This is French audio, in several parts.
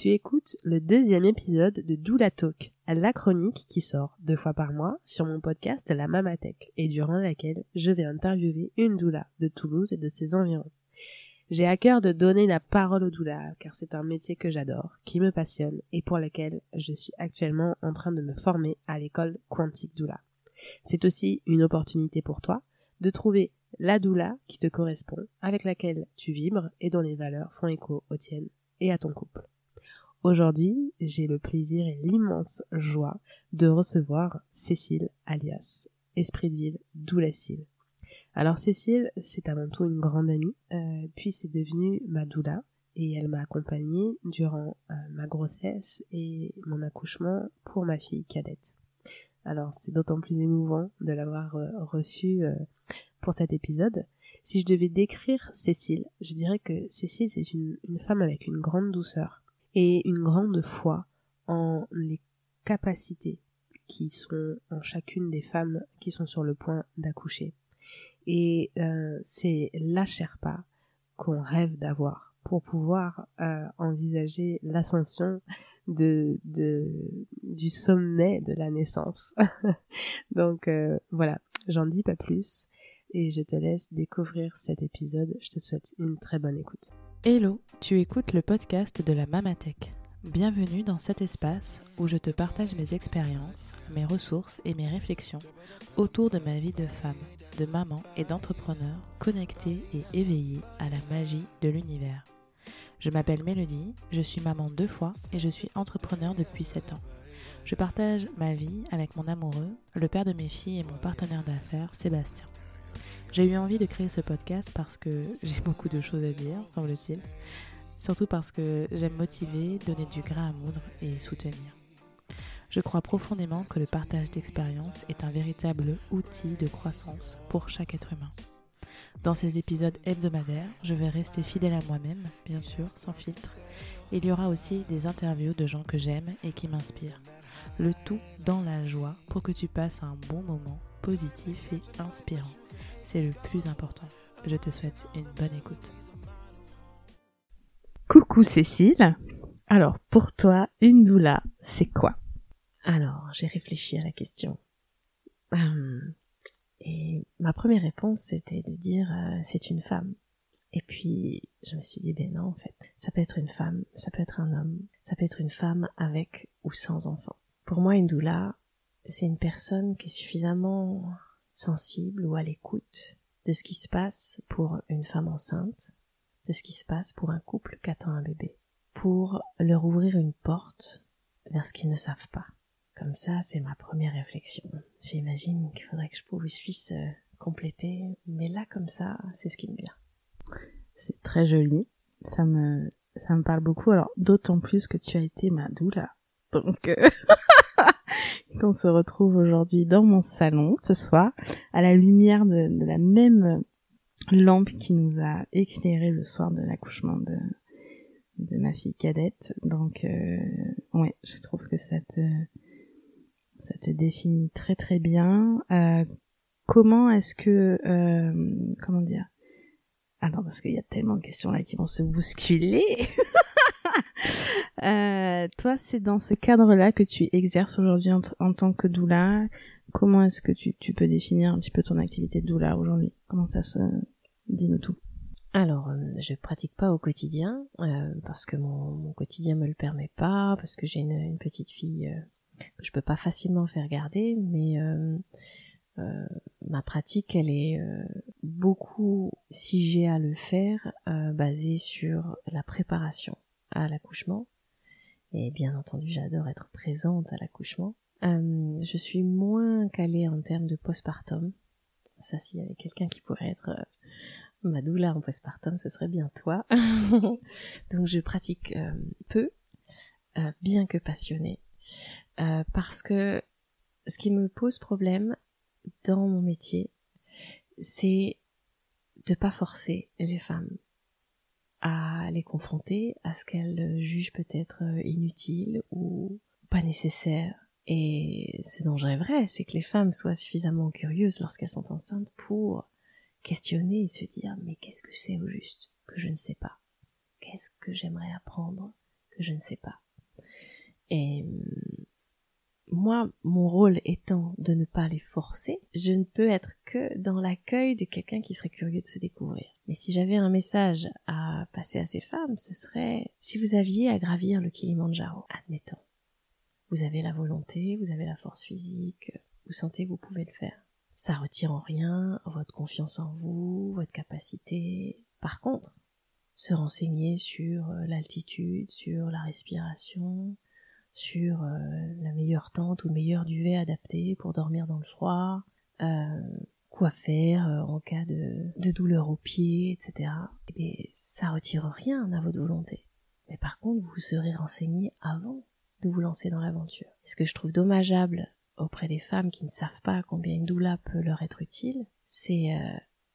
Tu écoutes le deuxième épisode de Doula Talk, la chronique qui sort deux fois par mois sur mon podcast La Mamatech et durant laquelle je vais interviewer une doula de Toulouse et de ses environs. J'ai à cœur de donner la parole aux doulas car c'est un métier que j'adore, qui me passionne et pour lequel je suis actuellement en train de me former à l'école Quantique Doula. C'est aussi une opportunité pour toi de trouver la doula qui te correspond, avec laquelle tu vibres et dont les valeurs font écho aux tiennes et à ton couple. Aujourd'hui, j'ai le plaisir et l'immense joie de recevoir Cécile alias Esprit d'île Doulacile. Alors Cécile, c'est avant tout une grande amie, euh, puis c'est devenu ma doula et elle m'a accompagnée durant euh, ma grossesse et mon accouchement pour ma fille cadette. Alors c'est d'autant plus émouvant de l'avoir euh, reçue pour cet épisode. Si je devais décrire Cécile, je dirais que Cécile c'est une femme avec une grande douceur, et une grande foi en les capacités qui sont en chacune des femmes qui sont sur le point d'accoucher. Et euh, c'est la Sherpa qu'on rêve d'avoir pour pouvoir euh, envisager l'ascension de, du sommet de la naissance. Donc euh, voilà, j'en dis pas plus et je te laisse découvrir cet épisode. Je te souhaite une très bonne écoute. Hello, tu écoutes le podcast de la Mamatech. Bienvenue dans cet espace où je te partage mes expériences, mes ressources et mes réflexions autour de ma vie de femme, de maman et d'entrepreneur connectée et éveillée à la magie de l'univers. Je m'appelle Mélodie, je suis maman deux fois et je suis entrepreneur depuis 7 ans. Je partage ma vie avec mon amoureux, le père de mes filles et mon partenaire d'affaires, Sébastien. J'ai eu envie de créer ce podcast parce que j'ai beaucoup de choses à dire, semble-t-il. Surtout parce que j'aime motiver, donner du grain à moudre et soutenir. Je crois profondément que le partage d'expériences est un véritable outil de croissance pour chaque être humain. Dans ces épisodes hebdomadaires, je vais rester fidèle à moi-même, bien sûr, sans filtre. Il y aura aussi des interviews de gens que j'aime et qui m'inspirent. Le tout dans la joie pour que tu passes un bon moment positif et inspirant. C'est le plus important. Je te souhaite une bonne écoute. Coucou Cécile. Alors, pour toi, une doula, c'est quoi? Alors, j'ai réfléchi à la question. Hum, et ma première réponse, c'était de dire euh, c'est une femme. Et puis, je me suis dit, ben non, en fait, ça peut être une femme, ça peut être un homme, ça peut être une femme avec ou sans enfant. Pour moi, une doula, c'est une personne qui est suffisamment sensible ou à l'écoute de ce qui se passe pour une femme enceinte, de ce qui se passe pour un couple qui attend un bébé, pour leur ouvrir une porte vers ce qu'ils ne savent pas. Comme ça, c'est ma première réflexion. J'imagine qu'il faudrait que je puisse euh, compléter, mais là, comme ça, c'est ce qui me vient. C'est très joli. Ça me, ça me parle beaucoup. Alors, d'autant plus que tu as été ma doula. Donc, euh, qu'on se retrouve aujourd'hui dans mon salon ce soir, à la lumière de, la même lampe qui nous a éclairé le soir de l'accouchement de, de ma fille cadette. Donc, euh, ouais, je trouve que ça te, ça te définit très très bien. Euh, comment est-ce que, euh, comment dire? Attends, parce qu'il y a tellement de questions là qui vont se bousculer. Euh, toi, c'est dans ce cadre-là que tu exerces aujourd'hui en, tant que doula. Comment est-ce que tu, peux définir un petit peu ton activité de doula aujourd'hui? Comment ça se dit nous tout? Alors, euh, je pratique pas au quotidien euh, parce que mon, mon, quotidien me le permet pas, parce que j'ai une, petite fille que je peux pas facilement faire garder, mais ma pratique, elle est beaucoup, si j'ai à le faire, basée sur la préparation à l'accouchement, et bien entendu, j'adore être présente à l'accouchement. Euh, je suis moins calée en termes de postpartum. Ça, s'il y avait quelqu'un qui pourrait être euh, ma en postpartum, ce serait bien toi. Donc, je pratique euh, peu, euh, bien que passionnée, parce que ce qui me pose problème dans mon métier, c'est de pas forcer les femmes à les confronter à ce qu'elles jugent peut-être euh, inutile ou pas nécessaire. Et ce dont je rêverais, c'est que les femmes soient suffisamment curieuses lorsqu'elles sont enceintes pour questionner et se dire mais qu'est-ce que c'est au juste que je ne sais pas? Qu'est-ce que j'aimerais apprendre que Je ne sais pas? Et hum, moi, mon rôle étant de ne pas les forcer, je ne peux être que dans l'accueil de quelqu'un qui serait curieux de se découvrir. Mais si j'avais un message à passer à ces femmes, ce serait si vous aviez à gravir le Kilimanjaro, admettons. Vous avez la volonté, vous avez la force physique, vous sentez que vous pouvez le faire. Ça retire en rien votre confiance en vous, votre capacité. Par contre, se renseigner sur euh, l'altitude, sur la respiration, sur euh, la meilleure tente ou le meilleur duvet adapté pour dormir dans le froid, euh, quoi faire euh, en cas de, douleur aux pieds, etc. Eh bien, ça retire rien à votre volonté. Mais par contre, vous serez renseigné avant de vous lancer dans l'aventure. Ce que je trouve dommageable auprès des femmes qui ne savent pas combien une doula peut leur être utile, c'est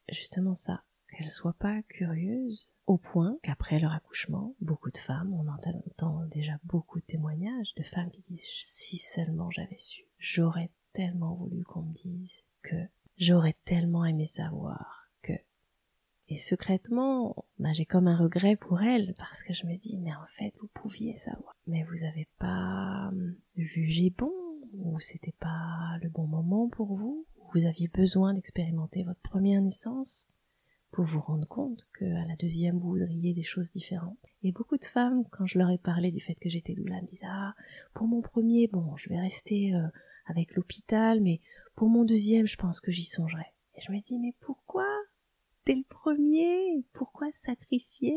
justement ça, qu'elles soient pas curieuses au point qu'après leur accouchement, beaucoup de femmes, on entend déjà beaucoup de témoignages de femmes qui disent si seulement j'avais su, j'aurais tellement voulu qu'on me dise que, j'aurais tellement aimé savoir que. Et secrètement, bah, j'ai comme un regret pour elles parce que je me dis mais en fait vous pouviez savoir, mais vous avez pas hum, jugé bon ou c'était pas le bon moment pour vous, vous aviez besoin d'expérimenter votre première naissance? Pour vous rendre compte que à la deuxième vous voudriez des choses différentes. Et beaucoup de femmes, quand je leur ai parlé du fait que j'étais doula, me disaient ah pour mon premier bon je vais rester euh, avec l'hôpital, mais pour mon deuxième je pense que j'y songerai. Et je me dis mais pourquoi dès le premier? Pourquoi sacrifier?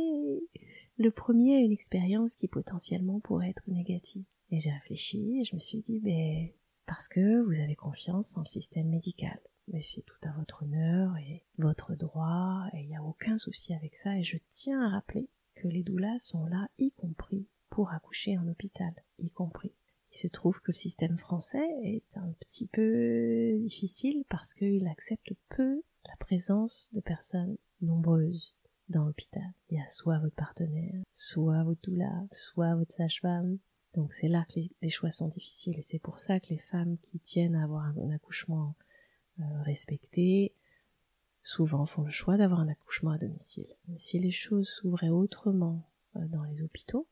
Le premier à une expérience qui potentiellement pourrait être négative Et j'ai réfléchi et je me suis dit ben parce que vous avez confiance en le système médical mais c'est tout à votre honneur et votre droit, et il n'y a aucun souci avec ça, et je tiens à rappeler que les doulas sont là, y compris pour accoucher en hôpital, y compris. Il se trouve que le système français est un petit peu difficile parce qu'il accepte peu la présence de personnes nombreuses dans l'hôpital. Il y a soit votre partenaire, soit votre doula, soit votre sage-femme. Donc c'est là que les, choix sont difficiles et c'est pour ça que les femmes qui tiennent à avoir un accouchement euh, respectés, souvent font le choix d'avoir un accouchement à domicile. Si les choses s'ouvraient autrement euh, dans les hôpitaux,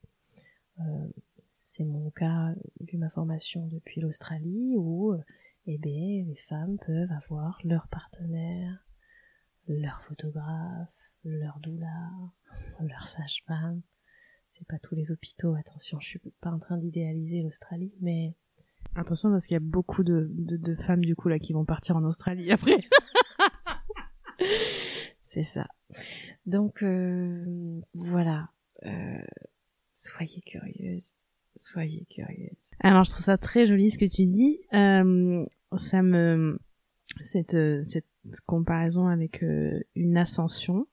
euh, c'est mon cas vu ma formation depuis l'Australie où eh les femmes peuvent avoir leur partenaire, leur photographe, leur doula, leur sage-femme. C'est pas tous les hôpitaux, attention, je suis pas en train d'idéaliser l'Australie, mais Attention parce qu'il y a beaucoup de, de, de, femmes du coup là qui vont partir en Australie après. C'est ça. Donc euh, voilà, euh, soyez curieuse, soyez curieuse. Alors je trouve ça très joli ce que tu dis. Euh, ça me cette cette comparaison avec euh, une ascension.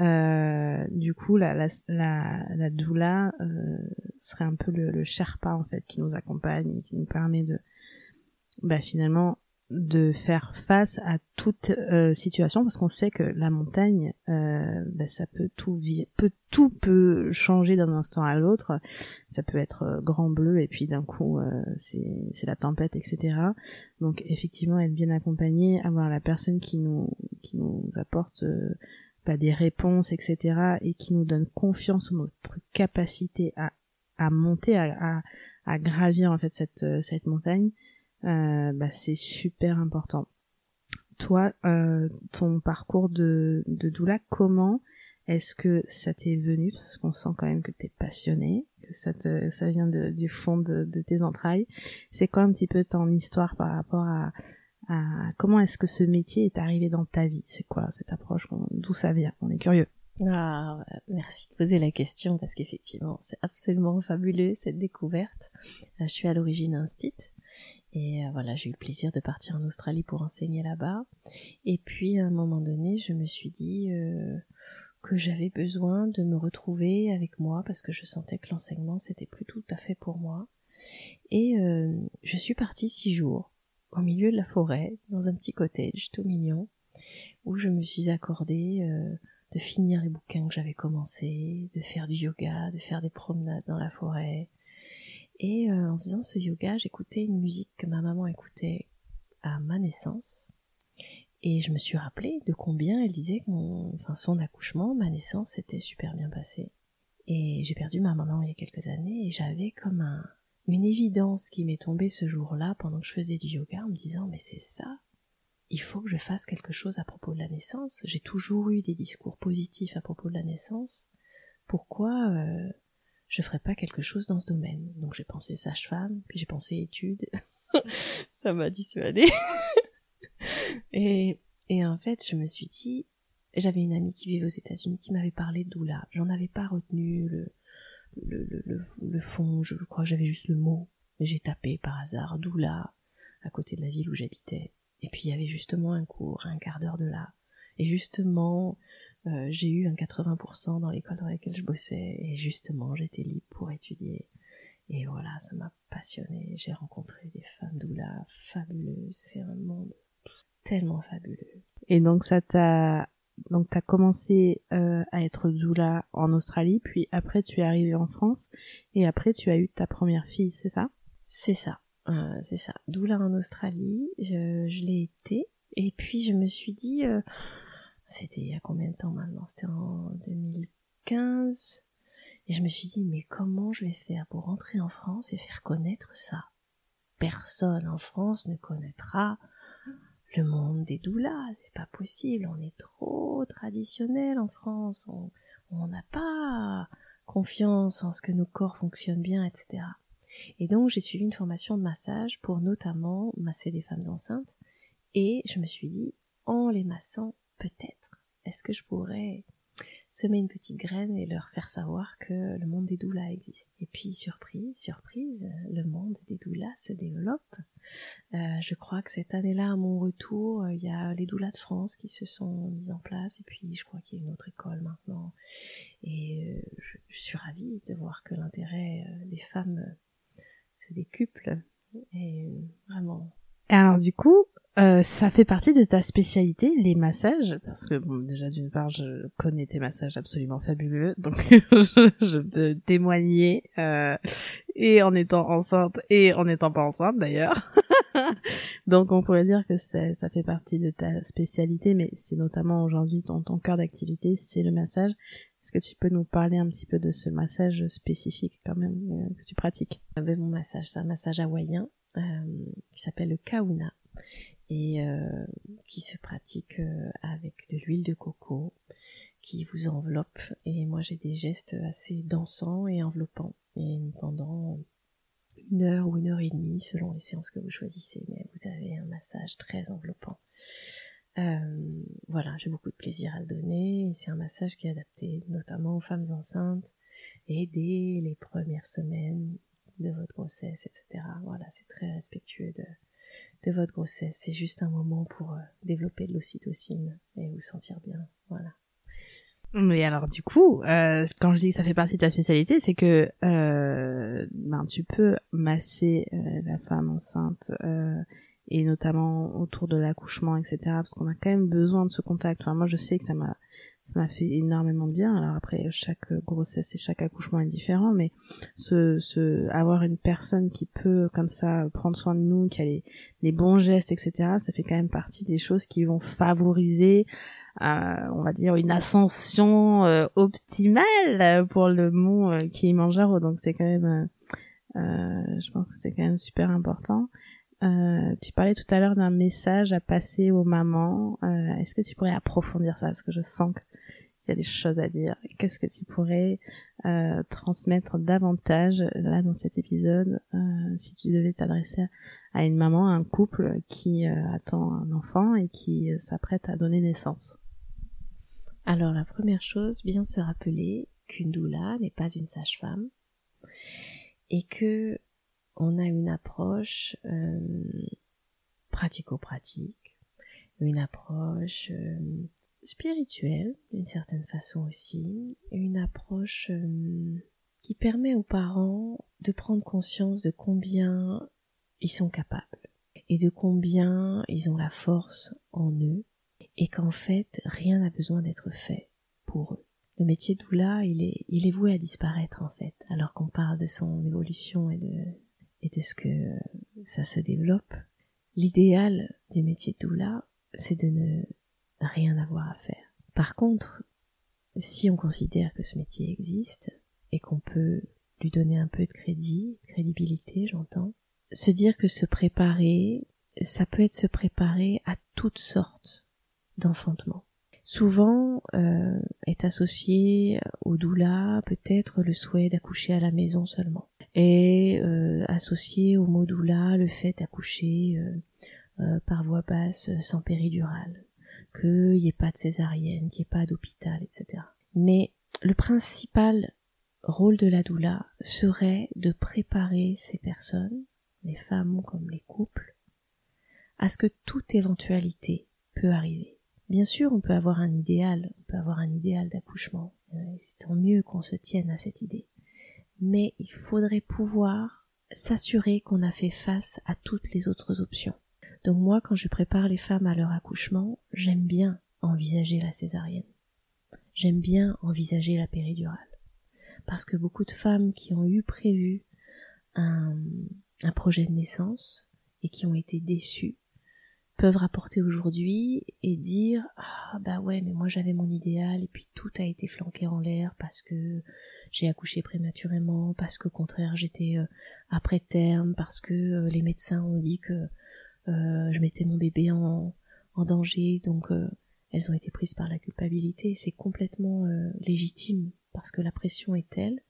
Euh, du coup, la, la, la, la doula euh, serait un peu le, le Sherpa en fait qui nous accompagne qui nous permet de, bah, finalement, de faire face à toute euh, situation parce qu'on sait que la montagne, euh, bah, ça peut tout peut tout peut changer d'un instant à l'autre. Ça peut être euh, grand bleu et puis d'un coup c'est la tempête, etc. Donc effectivement être bien accompagné, avoir la personne qui nous qui nous apporte pas des réponses, etc., et qui nous donne confiance en notre capacité à, à monter, à, à, à gravir en fait cette, cette montagne, euh, bah, c'est super important. Toi, euh, ton parcours de, de doula, comment est-ce que ça t'est venu? Parce qu'on sent quand même que t'es passionné, que ça, te, ça vient du fond de, de tes entrailles. C'est quoi un petit peu ton histoire par rapport à, comment est-ce que ce métier est arrivé dans ta vie? C'est quoi cette approche? D'où ça vient? On est curieux. Ah, merci de poser la question parce qu'effectivement, c'est absolument fabuleux cette découverte. Euh, je suis à l'origine instit et euh, voilà, j'ai eu le plaisir de partir en Australie pour enseigner là-bas. Et puis à un moment donné, je me suis dit euh, que j'avais besoin de me retrouver avec moi parce que je sentais que l'enseignement c'était plus tout à fait pour moi. Et je suis partie six jours au milieu de la forêt, dans un petit cottage tout mignon, où je me suis accordée euh, de finir les bouquins que j'avais commencés, de faire du yoga, de faire des promenades dans la forêt. Et euh, en faisant ce yoga, j'écoutais une musique que ma maman écoutait à ma naissance. Et je me suis rappelé de combien elle disait que son accouchement, ma naissance, s'était super bien passé. Et j'ai perdu ma maman il y a quelques années et j'avais comme un, une évidence qui m'est tombée ce jour-là pendant que je faisais du yoga en me disant mais c'est ça, il faut que je fasse quelque chose à propos de la naissance. J'ai toujours eu des discours positifs à propos de la naissance. Pourquoi euh, je ferais pas quelque chose dans ce domaine? Donc j'ai pensé sage-femme, puis j'ai pensé études. ça m'a dissuadé. et, et en fait, je me suis dit, j'avais une amie qui vivait aux États-Unis qui m'avait parlé de doula. J'en avais pas retenu le, le, le, le, fond, je crois que j'avais juste le mot. J'ai tapé par hasard doula à côté de la ville où j'habitais. Et puis il y avait justement un cours, un quart d'heure de là. Et justement, euh, j'ai eu un 80% dans l'école dans laquelle je bossais. Et justement, j'étais libre pour étudier. Et voilà, ça m'a passionné. J'ai rencontré des femmes doula fabuleuses. C'est un monde tellement fabuleux. Et donc ça t'a donc tu as commencé euh, à être doula en Australie, puis après tu es arrivé en France, et après tu as eu ta première fille, c'est ça? C'est ça, euh, c'est ça. Doula en Australie, je, je l'ai été, et puis je me suis dit, euh, c'était il y a combien de temps maintenant? C'était en 2015, et je me suis dit, mais comment je vais faire pour rentrer en France et faire connaître ça? Personne en France ne connaîtra le monde des doulas, c'est pas possible, on est trop traditionnel en France, on n'a pas confiance en ce que nos corps fonctionnent bien, etc. Et donc j'ai suivi une formation de massage pour notamment masser les femmes enceintes, et je me suis dit, en les massant, peut-être, est-ce que je pourrais semer une petite graine et leur faire savoir que le monde des doulas existe. Et puis, surprise, surprise, le monde des doulas se développe. Euh, je crois que cette année-là, à mon retour, euh, il y a les doulas de France qui se sont mises en place, et puis je crois qu'il y a une autre école maintenant. Et euh, je, suis ravie de voir que l'intérêt des femmes se décuple. Et vraiment. Et alors du coup, euh, ça fait partie de ta spécialité, les massages, parce que bon, déjà d'une part, je connais tes massages absolument fabuleux, donc je, je, peux témoigner, euh, et en étant enceinte et en n'étant pas enceinte d'ailleurs. donc on pourrait dire que ça fait partie de ta spécialité, mais c'est notamment aujourd'hui ton, ton cœur d'activité, c'est le massage. Est-ce que tu peux nous parler un petit peu de ce massage spécifique quand même euh, que tu pratiques? Avec mon massage, c'est un massage hawaïen euh, qui s'appelle le kauna et euh, qui se pratique euh, avec de l'huile de coco qui vous enveloppe et moi j'ai des gestes assez dansants et enveloppants et pendant une heure ou une heure et demie selon les séances que vous choisissez mais vous avez un massage très enveloppant euh, voilà j'ai beaucoup de plaisir à le donner c'est un massage qui est adapté notamment aux femmes enceintes et dès les premières semaines de votre grossesse etc voilà c'est très respectueux de de votre grossesse. C'est juste un moment pour euh, développer de l'ocytocine et vous sentir bien. Voilà. Mais alors du coup, euh, quand je dis que ça fait partie de ta spécialité, c'est que euh, ben, tu peux masser euh, la femme enceinte euh, et notamment autour de l'accouchement, etc. Parce qu'on a quand même besoin de ce contact. Enfin, moi, je sais que ça m'a ça m'a fait énormément de bien. Alors après, chaque grossesse et chaque accouchement est différent, mais ce, ce, avoir une personne qui peut comme ça prendre soin de nous, qui a les, bons gestes, etc., ça fait quand même partie des choses qui vont favoriser, on va dire, une ascension euh, optimale pour le mont euh, Kilimanjaro. Donc c'est quand même, euh, je pense que c'est quand même super important. Euh, tu parlais tout à l'heure d'un message à passer aux mamans. Euh, Est-ce que tu pourrais approfondir ça? Parce que je sens qu'il y a des choses à dire. Qu'est-ce que tu pourrais euh, transmettre davantage là dans cet épisode euh, si tu devais t'adresser à une maman, à un couple qui euh, attend un enfant et qui euh, s'apprête à donner naissance? Alors la première chose, bien se rappeler qu'une doula n'est pas une sage-femme et que on a une approche euh, pratico-pratique, une approche euh, spirituelle d'une certaine façon aussi, une approche euh, qui permet aux parents de prendre conscience de combien ils sont capables et de combien ils ont la force en eux et qu'en fait rien n'a besoin d'être fait pour eux. Le métier doula, il est, il est voué à disparaître en fait, alors qu'on parle de son évolution et de, et de ce que ça se développe. L'idéal du métier doula, c'est de ne rien avoir à faire. Par contre, si on considère que ce métier existe, et qu'on peut lui donner un peu de crédit, crédibilité, j'entends. Se dire que se préparer, ça peut être se préparer à toutes sortes d'enfantement. Souvent euh, est associé au doula peut-être le souhait d'accoucher à la maison seulement, et euh, associé au mot doula le fait d'accoucher euh, euh, par voie basse sans péridurale, qu'il n'y ait pas de césarienne, qu'il n'y ait pas d'hôpital, etc. Mais le principal rôle de la doula serait de préparer ces personnes, les femmes comme les couples, à ce que toute éventualité peut arriver. Bien sûr, on peut avoir un idéal, on peut avoir un idéal d'accouchement. Euh, c'est tant mieux qu'on se tienne à cette idée. Mais il faudrait pouvoir s'assurer qu'on a fait face à toutes les autres options. Donc moi, quand je prépare les femmes à leur accouchement, j'aime bien envisager la césarienne. J'aime bien envisager la péridurale. Parce que beaucoup de femmes qui ont eu prévu un, un projet de naissance et qui ont été déçues peuvent rapporter aujourd'hui et dire ah bah ouais mais moi j'avais mon idéal et puis tout a été flanqué en l'air parce que j'ai accouché prématurément parce qu'au contraire j'étais euh, après terme parce que euh, les médecins ont dit que euh, je mettais mon bébé en, en danger. Donc elles ont été prises par la culpabilité c'est complètement légitime parce que la pression est telle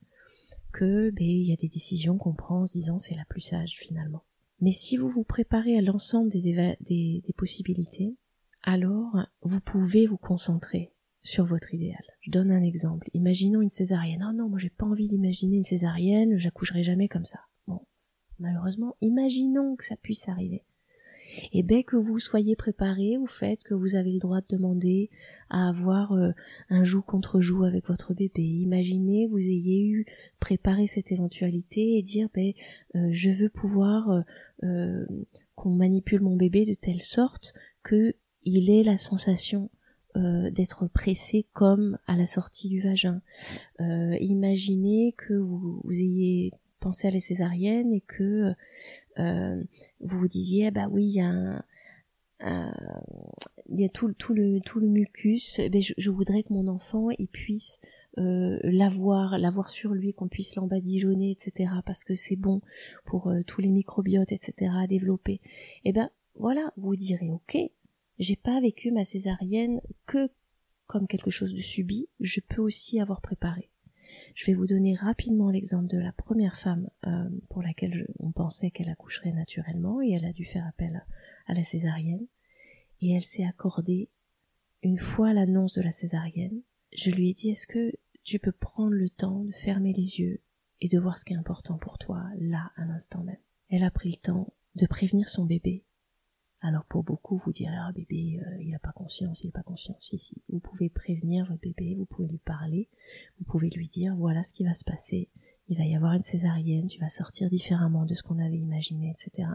que ben il y a des décisions qu'on prend en se disant c'est la plus sage finalement mais si vous vous préparez à l'ensemble des, possibilités, alors vous pouvez vous concentrer sur votre idéal. Je donne un exemple. Imaginons une césarienne. Non, non, moi j'ai pas envie d'imaginer une césarienne, j'accoucherai jamais comme ça. Bon, malheureusement, imaginons que ça puisse arriver et bien que vous soyez préparé au fait que vous avez le droit de demander à avoir euh, un joug contre joug avec votre bébé. Imaginez vous ayez eu préparé cette éventualité et dire ben euh, je veux pouvoir euh, qu'on manipule mon bébé de telle sorte que il ait la sensation d'être pressé comme à la sortie du vagin. imaginez que vous ayez pensé à la césarienne et que euh, vous vous disiez, bah oui, il y a un, il y a tout, le tout le mucus. Eh ben je, voudrais que mon enfant il puisse euh, l'avoir l'avoir sur lui, qu'on puisse l'embadigeonner, etc. Parce que c'est bon pour euh, tous les microbiotes, etc. à développer. Et eh ben voilà, vous direz ok, j'ai pas vécu ma césarienne que comme quelque chose de subi, je peux aussi avoir préparé. Je vais vous donner rapidement l'exemple de la première femme euh, pour laquelle on pensait qu'elle accoucherait naturellement et elle a dû faire appel à, la césarienne. Et elle s'est accordée, une fois l'annonce de la césarienne, je lui ai dit est-ce que tu peux prendre le temps de fermer les yeux et de voir ce qui est important pour toi, là, à l'instant même? Elle a pris le temps de prévenir son bébé alors pour beaucoup, vous direz ah bébé, euh, il n'a pas conscience, il n'a pas conscience. Si si, vous pouvez prévenir votre bébé, vous pouvez lui parler, vous pouvez lui dire voilà ce qui va se passer. Il va y avoir une césarienne, tu vas sortir différemment de ce qu'on avait imaginé, etc.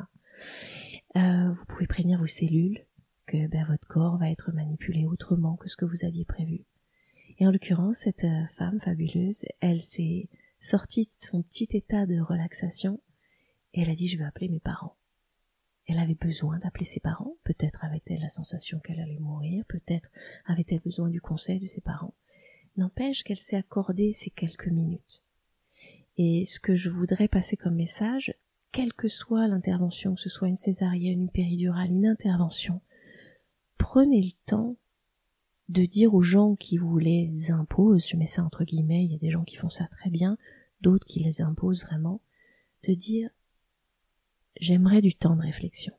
Euh, vous pouvez prévenir vos cellules que ben, votre corps va être manipulé autrement que ce que vous aviez prévu. Et en l'occurrence, cette euh, femme fabuleuse, elle s'est sortie de son petit état de relaxation et elle a dit je vais appeler mes parents. Elle avait besoin d'appeler ses parents, peut-être avait-elle la sensation qu'elle allait mourir, peut-être avait-elle besoin du conseil de ses parents. N'empêche qu'elle s'est accordée ces quelques minutes. Et ce que je voudrais passer comme message, quelle que soit l'intervention, que ce soit une césarienne, une péridurale, une intervention, prenez le temps de dire aux gens qui vous les imposent, je mets ça entre guillemets, il y a des gens qui font ça très bien, d'autres qui les imposent vraiment, de dire j'aimerais du temps de réflexion.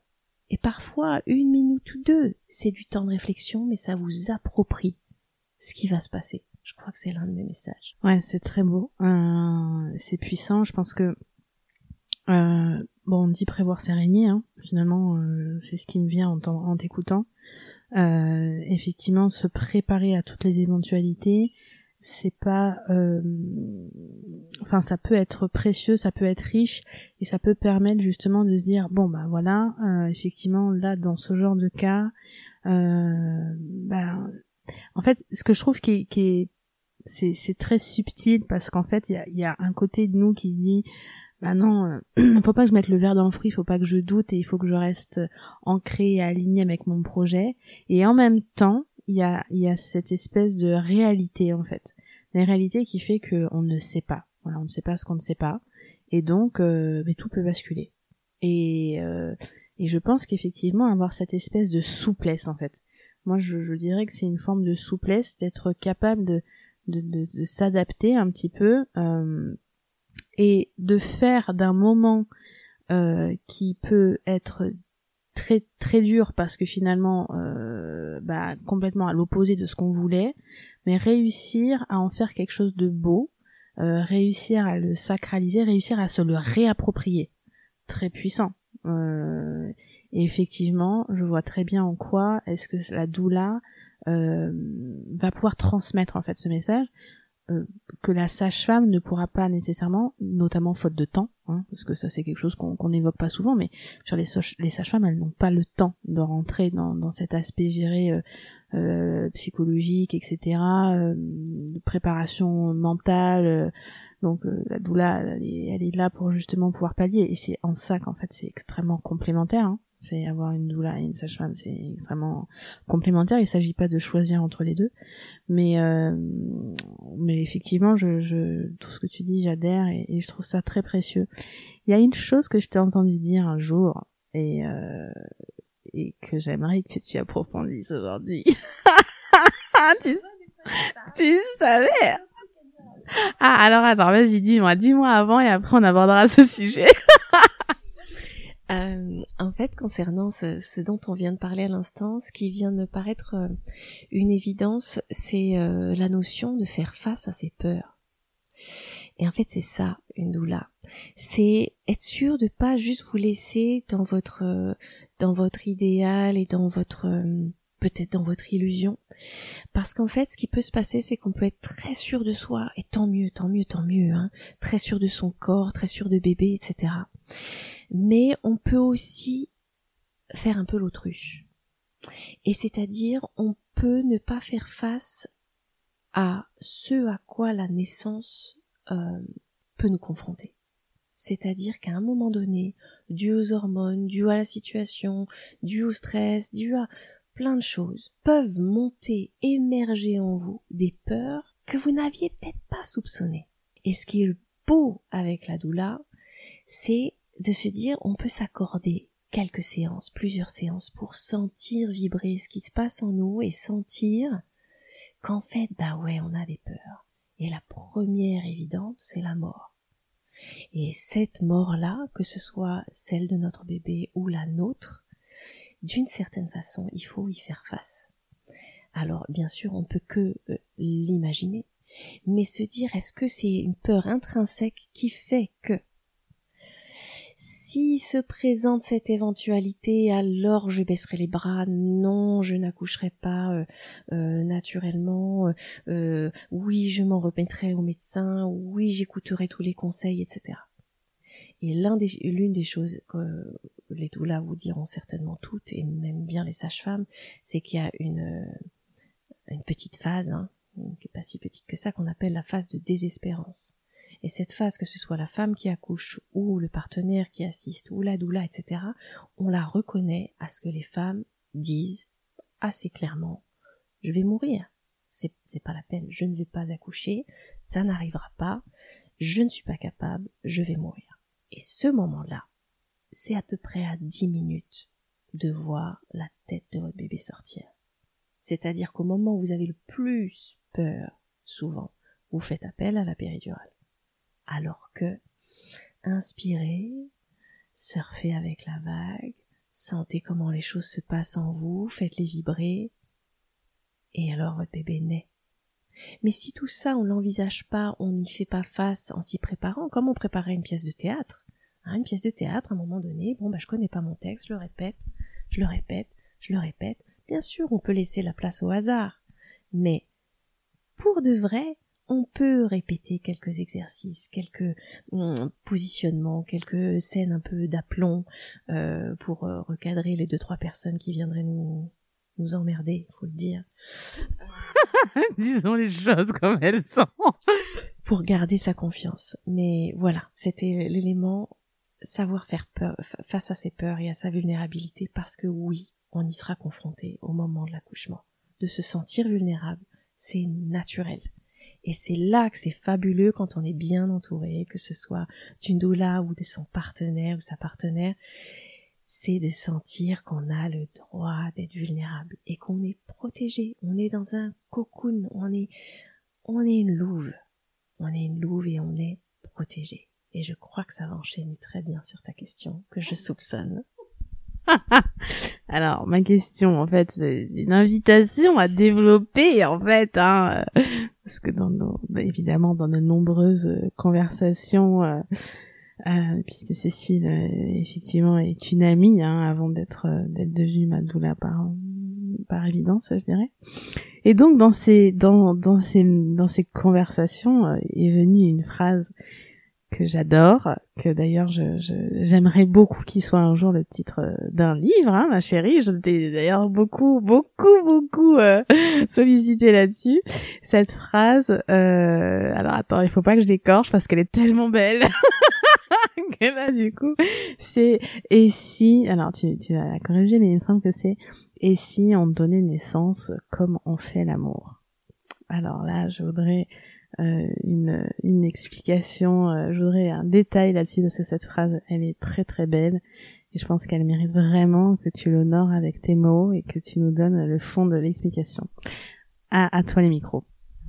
Et parfois, une minute ou deux, c'est du temps de réflexion, mais ça vous approprie ce qui va se passer. Je crois que c'est l'un de mes messages. Ouais, c'est très beau. Euh, c'est puissant. Je pense que euh, bon, on dit prévoir régner. Hein. Finalement, euh, c'est ce qui me vient en, en t'écoutant. Euh, effectivement, se préparer à toutes les éventualités, c'est pas euh, enfin ça peut être précieux ça peut être riche et ça peut permettre justement de se dire bon bah voilà euh, effectivement là dans ce genre de cas euh, bah, en fait ce que je trouve qui est, qui est c'est c'est très subtil parce qu'en fait il y a, y a un côté de nous qui dit bah non, euh, faut pas que je mette le verre dans le fruit, faut pas que je doute et il faut que je reste ancré et aligné avec mon projet. Et en même temps, il y a, il y a cette espèce de réalité en fait, la réalité qui fait qu'on ne sait pas. Voilà, on ne sait pas ce qu'on ne sait pas. Et donc, euh, mais tout peut basculer. Et, euh, et je pense qu'effectivement, avoir cette espèce de souplesse, en fait. Moi, je, je dirais que c'est une forme de souplesse, d'être capable de, de, de, de s'adapter un petit peu euh, et de faire d'un moment euh, qui peut être très très dur parce que finalement euh, bah, complètement à l'opposé de ce qu'on voulait. Mais réussir à en faire quelque chose de beau euh, réussir à le sacraliser réussir à se le réapproprier. Très puissant. Euh, et effectivement je vois très bien en quoi est-ce que la doula va pouvoir transmettre en fait ce message euh, que la sage-femme ne pourra pas nécessairement, notamment faute de temps, hein, parce que ça c'est quelque chose qu'on n'évoque pas souvent, mais sur les, les sages-femmes, elles n'ont pas le temps de rentrer dans, dans cet aspect géré euh, euh, psychologique, etc., euh, préparation mentale. donc la doula, elle est, elle est là pour justement pouvoir pallier, et c'est en ça qu'en fait c'est extrêmement complémentaire. Hein. C'est avoir une doula et une sage-femme, c'est extrêmement complémentaire. Il s'agit pas de choisir entre les deux, mais euh, mais effectivement, je, je tout ce que tu dis, j'adhère et, je trouve ça très précieux. Il y a une chose que je t'ai entendu dire un jour et euh, et que j'aimerais que tu approfondisses aujourd'hui. tu, tu savais Ah alors attends, vas-y, dis-moi, dis-moi avant et après on abordera ce sujet. Euh, en fait, concernant ce, dont on vient de parler à l'instant, ce qui vient de me paraître euh, une évidence, c'est euh, la notion de faire face à ses peurs. Et en fait, c'est ça, une doula. C'est être sûr de pas juste vous laisser dans votre euh, dans votre idéal et dans votre peut-être dans votre illusion. Parce qu'en fait, ce qui peut se passer, c'est qu'on peut être très sûr de soi, et tant mieux, tant mieux, tant mieux, hein, très sûr de son corps, très sûr de bébé, etc. Mais on peut aussi faire un peu l'autruche. Et c'est-à-dire, on peut ne pas faire face à ce à quoi la naissance euh, peut nous confronter. C'est-à-dire qu'à un moment donné, dû aux hormones, dû à la situation, dû au stress, dû à plein de choses, peuvent monter, émerger en vous des peurs que vous n'aviez peut-être pas soupçonnées. Et ce qui est beau avec la doula, c'est de se dire on peut s'accorder quelques séances, plusieurs séances pour sentir vibrer ce qui se passe en nous et sentir qu'en fait, bah ouais, on a des peurs. Et la première évidente, c'est la mort. Et cette mort-là, que ce soit celle de notre bébé ou la nôtre, d'une certaine façon, il faut y faire face. Alors, bien sûr, on ne peut que euh, l'imaginer, mais se dire est-ce que c'est une peur intrinsèque qui fait que si se présente cette éventualité, alors je baisserai les bras, non, je n'accoucherai pas euh, euh, naturellement, oui, je m'en remettrai au médecin, oui, j'écouterai tous les conseils, etc. Et l'une des choses les doulas vous diront certainement toutes, et même bien les sages-femmes, c'est qu'il y a une, une petite phase, hein, qui n'est pas si petite que ça, qu'on appelle la phase de désespérance. Et cette phase, que ce soit la femme qui accouche ou le partenaire qui assiste ou la doula, etc., on la reconnaît à ce que les femmes disent assez clairement je vais mourir. C'est pas la peine, je ne vais pas accoucher, ça n'arrivera pas, je ne suis pas capable, je vais mourir. Et ce moment-là, c'est à peu près à 10 minutes de voir la tête de votre bébé sortir. C'est-à-dire qu'au moment où vous avez le plus peur, souvent, vous faites appel à la péridurale. Alors que, inspirez, surfez avec la vague, sentez comment les choses se passent en vous, faites-les vibrer, et alors votre bébé naît. Mais si tout ça, on l'envisage pas, on n'y fait pas face en s'y préparant, comme on préparait une pièce de théâtre, hein, une pièce de théâtre, à un moment donné, bon, bah, je connais pas mon texte, je le répète, je le répète, je le répète. Bien sûr, on peut laisser la place au hasard, mais pour de vrai, on peut répéter quelques exercices, quelques hum, positionnements, quelques scènes un peu d'aplomb euh, pour euh, recadrer les deux trois personnes qui viendraient nous nous emmerder, faut le dire. Disons les choses comme elles sont. pour garder sa confiance. Mais voilà, c'était l'élément savoir faire peur face à ses peurs et à sa vulnérabilité parce que oui, on y sera confronté au moment de l'accouchement. De se sentir vulnérable, c'est naturel. Et c'est là que c'est fabuleux quand on est bien entouré, que ce soit d'une doula ou de son partenaire ou sa partenaire, c'est de sentir qu'on a le droit d'être vulnérable et qu'on est protégé. On est dans un cocoon, on est, on est une louve. On est une louve et on est protégé. Et je crois que ça va enchaîner très bien sur ta question, que je soupçonne. Alors, ma question, en fait, c'est une invitation à développer, en fait, hein, euh, parce que dans nos, bah, évidemment, dans de nombreuses euh, conversations, euh, euh, puisque Cécile, effectivement, est une amie, hein, avant d'être d'être devenue ma doula par par évidence, je dirais. Et donc, dans ces dans dans ces dans ces conversations est venue une phrase que j'adore, que d'ailleurs je, j'aimerais beaucoup qu'il soit un jour le titre euh, d'un livre, hein, ma chérie. Je t'ai d'ailleurs beaucoup, beaucoup, beaucoup euh, sollicité là-dessus. Cette phrase, euh, alors attends, il faut pas que je l'écorche parce qu'elle est tellement belle. que là, du coup, c'est et si, alors tu, tu vas la corriger, mais il me semble que c'est et si on donnait naissance comme on fait l'amour? Alors là, je voudrais euh, une, une explication, euh, je un détail là-dessus parce que cette phrase, elle est très très belle et je pense qu'elle mérite vraiment que tu l'honores avec tes mots et que tu nous donnes le fond de l'explication. À, à toi les micros.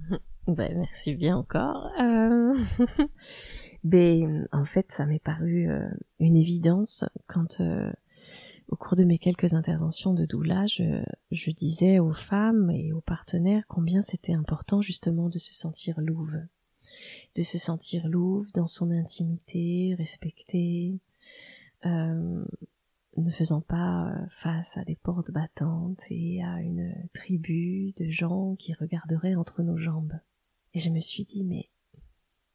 Ben, merci bien encore. Euh... ben, en fait, ça m'est paru euh, une évidence quand au cours de mes quelques interventions de doula, je, disais aux femmes et aux partenaires combien c'était important justement de se sentir louve, de se sentir louve dans son intimité, respectée, euh, ne faisant pas euh, face à des portes battantes et à une tribu de gens qui regarderaient entre nos jambes. Et je me suis dit, mais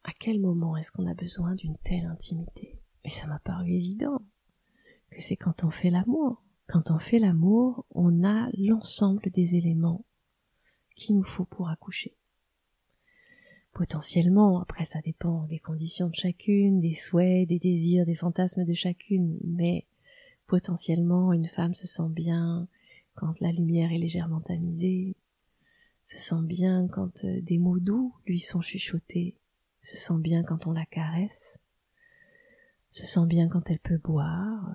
à quel moment est-ce qu'on a besoin d'une telle intimité? Et ça m'a paru évident que c'est quand on fait l'amour. Quand on fait l'amour, on a l'ensemble des éléments qu'il nous faut pour accoucher. Potentiellement, après ça dépend des conditions de chacune, des souhaits, des désirs, des fantasmes de chacune, mais potentiellement une femme se sent bien quand la lumière est légèrement tamisée, se sent bien quand euh, des mots doux lui sont chuchotés, se sent bien quand on la caresse, se sent bien quand elle peut boire,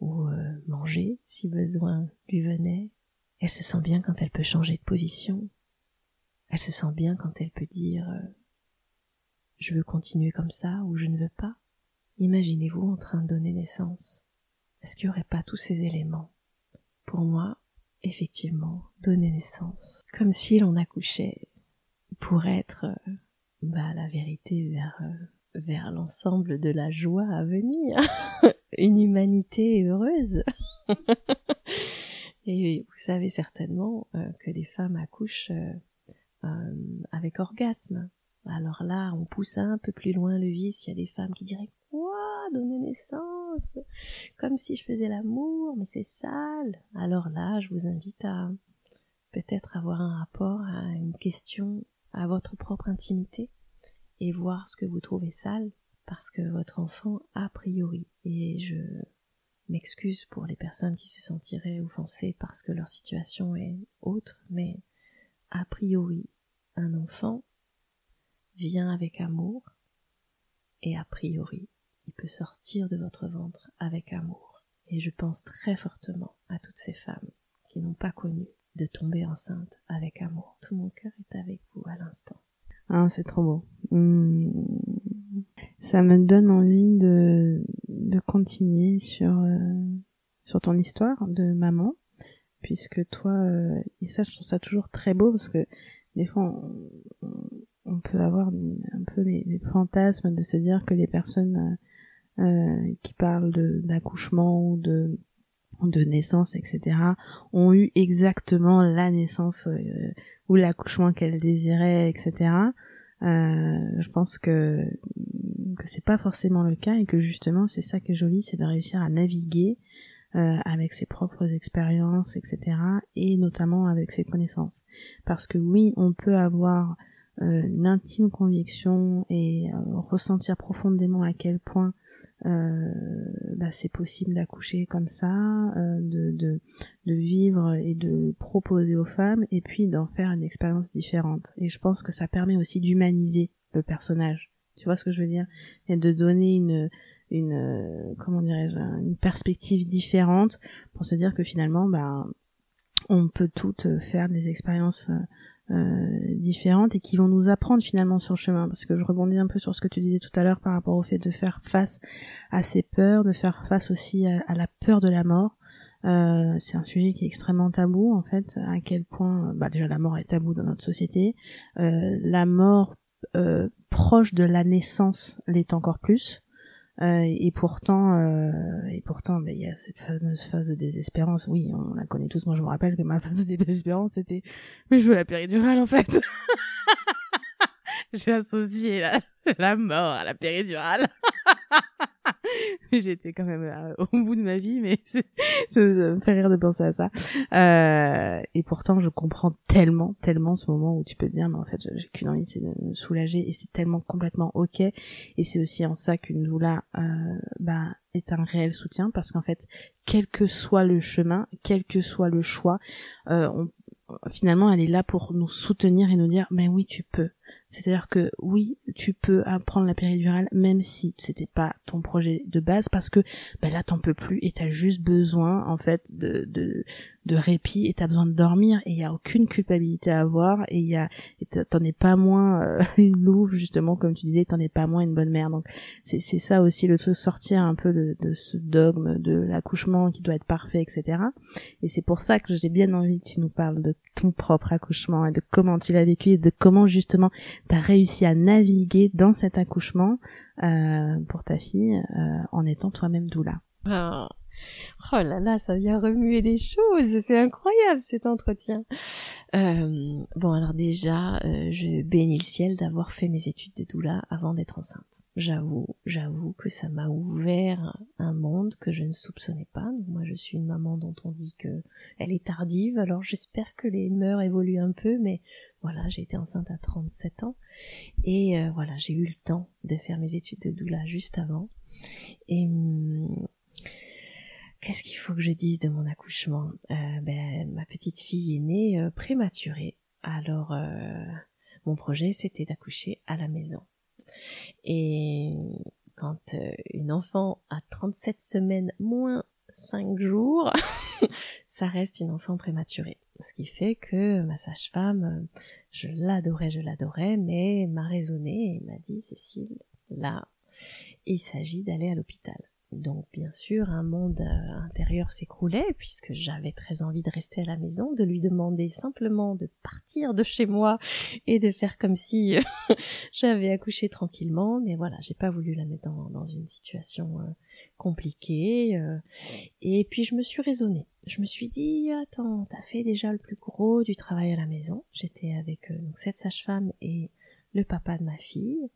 ou euh, manger si besoin lui venait. Elle se sent bien quand elle peut changer de position. Elle se sent bien quand elle peut dire euh, je veux continuer comme ça ou je ne veux pas. Imaginez-vous en train de donner naissance. Est-ce qu'il n'y aurait pas tous ces éléments Pour moi, effectivement, donner naissance, comme si l'on accouchait, pour être euh, bah, la vérité vers, vers l'ensemble de la joie à venir. une humanité heureuse. Et vous savez certainement euh, que les femmes accouchent euh, euh, avec orgasme. Alors là, on pousse un peu plus loin le vice. Il y a des femmes qui diraient quoi donner naissance comme si je faisais l'amour, mais c'est sale. Alors là, je vous invite à peut-être avoir un rapport à une question à votre propre intimité et voir ce que vous trouvez sale parce que votre enfant, a priori, et je m'excuse pour les personnes qui se sentiraient offensées parce que leur situation est autre, mais a priori, un enfant vient avec amour, et a priori, il peut sortir de votre ventre avec amour. Et je pense très fortement à toutes ces femmes qui n'ont pas connu de tomber enceinte avec amour. Tout mon cœur est avec vous à l'instant. Ah, c'est trop beau. Mmh ça me donne envie de, de continuer sur, euh, sur ton histoire de maman, puisque toi, euh, et ça je trouve ça toujours très beau, parce que des fois on, peut avoir un peu les, fantasmes de se dire que les personnes euh, qui parlent d'accouchement ou de de naissance, etc., ont eu exactement la naissance ou l'accouchement qu'elles désiraient, etc. je pense que que c'est pas forcément le cas et que justement c'est ça qui est joli, c'est de réussir à naviguer euh, avec ses propres expériences, etc. et notamment avec ses connaissances. Parce que oui, on peut avoir euh, une intime conviction et euh, ressentir profondément à quel point euh, bah, c'est possible d'accoucher comme ça, euh, de, de, de vivre et de proposer aux femmes, et puis d'en faire une expérience différente. Et je pense que ça permet aussi d'humaniser le personnage. Tu vois ce que je veux dire? Et de donner une une euh, comment dirais-je une perspective différente pour se dire que finalement bah on peut toutes faire des expériences euh, différentes et qui vont nous apprendre finalement sur le chemin. Parce que je rebondis un peu sur ce que tu disais tout à l'heure par rapport au fait de faire face à ces peurs de faire face aussi à, la peur de la mort. Euh, c'est un sujet qui est extrêmement tabou en fait à quel point bah déjà la mort est tabou dans notre société. Euh, la mort euh, proche de la naissance l'est encore plus euh, et pourtant, euh, et pourtant, ben, il y a cette fameuse phase de désespérance. Oui, on la connaît tous. Moi, je me rappelle que ma phase de désespérance, c'était, mais je veux la péridurale en fait. J'ai associé la, la mort à la péridurale. J'étais quand même euh, au bout de ma vie, mais ça me fait rire de penser à ça. Euh, et pourtant, je comprends tellement, tellement ce moment où tu peux te dire, mais en fait, j'ai qu'une envie, c'est de me soulager, et c'est tellement complètement ok. Et c'est aussi en ça qu'une doula, euh, bah, est un réel soutien, parce qu'en fait, quel que soit le chemin, quel que soit le choix, euh, on, finalement, elle est là pour nous soutenir et nous dire, mais oui, tu peux c'est-à-dire que oui, tu peux apprendre la péridurale même si c'était pas ton projet de base parce que bah là t'en peux plus et t'as juste besoin en fait de, de, de répit et t'as besoin de dormir et il y a aucune culpabilité à avoir et il y a t'en es pas moins euh, une louve justement comme tu disais t'en es pas moins une bonne mère donc c'est c'est ça aussi le truc sortir un peu de, de ce dogme de l'accouchement qui doit être parfait etc et c'est pour ça que j'ai bien envie que tu nous parles de ton propre accouchement et de comment tu l'as vécu et de comment justement t'as réussi à naviguer dans cet accouchement euh, pour ta fille euh, en étant toi-même doula ah. Oh là là, ça vient remuer des choses, c'est incroyable cet entretien. Euh, bon alors déjà, euh, je bénis le ciel d'avoir fait mes études de doula avant d'être enceinte. J'avoue, j'avoue que ça m'a ouvert un monde que je ne soupçonnais pas. moi je suis une maman dont on dit que elle est tardive, alors j'espère que les mœurs évoluent un peu, mais voilà, j'ai été enceinte à 37 ans et euh, voilà, j'ai eu le temps de faire mes études de doula juste avant. Et hum, Qu'est-ce qu'il faut que je dise de mon accouchement? Euh, ben, Ma petite fille est née euh, prématurée. Alors, euh, mon projet, c'était d'accoucher à la maison. Et quand une enfant a 37 semaines moins 5 jours, ça reste une enfant prématurée. Ce qui fait que ma sage-femme, je l'adorais, je l'adorais, mais m'a raisonné et m'a dit, Cécile, là, il s'agit d'aller à l'hôpital. Donc bien sûr, un monde euh, intérieur s'écroulait puisque j'avais très envie de rester à la maison, de lui demander simplement de partir de chez moi et de faire comme si j'avais accouché tranquillement. Mais voilà, j'ai pas voulu la mettre dans, une situation euh, compliquée. Euh. et puis je me suis raisonnée. Je me suis dit, attends, t'as fait déjà le plus gros du travail à la maison. J'étais avec cette sage-femme et le papa de ma fille.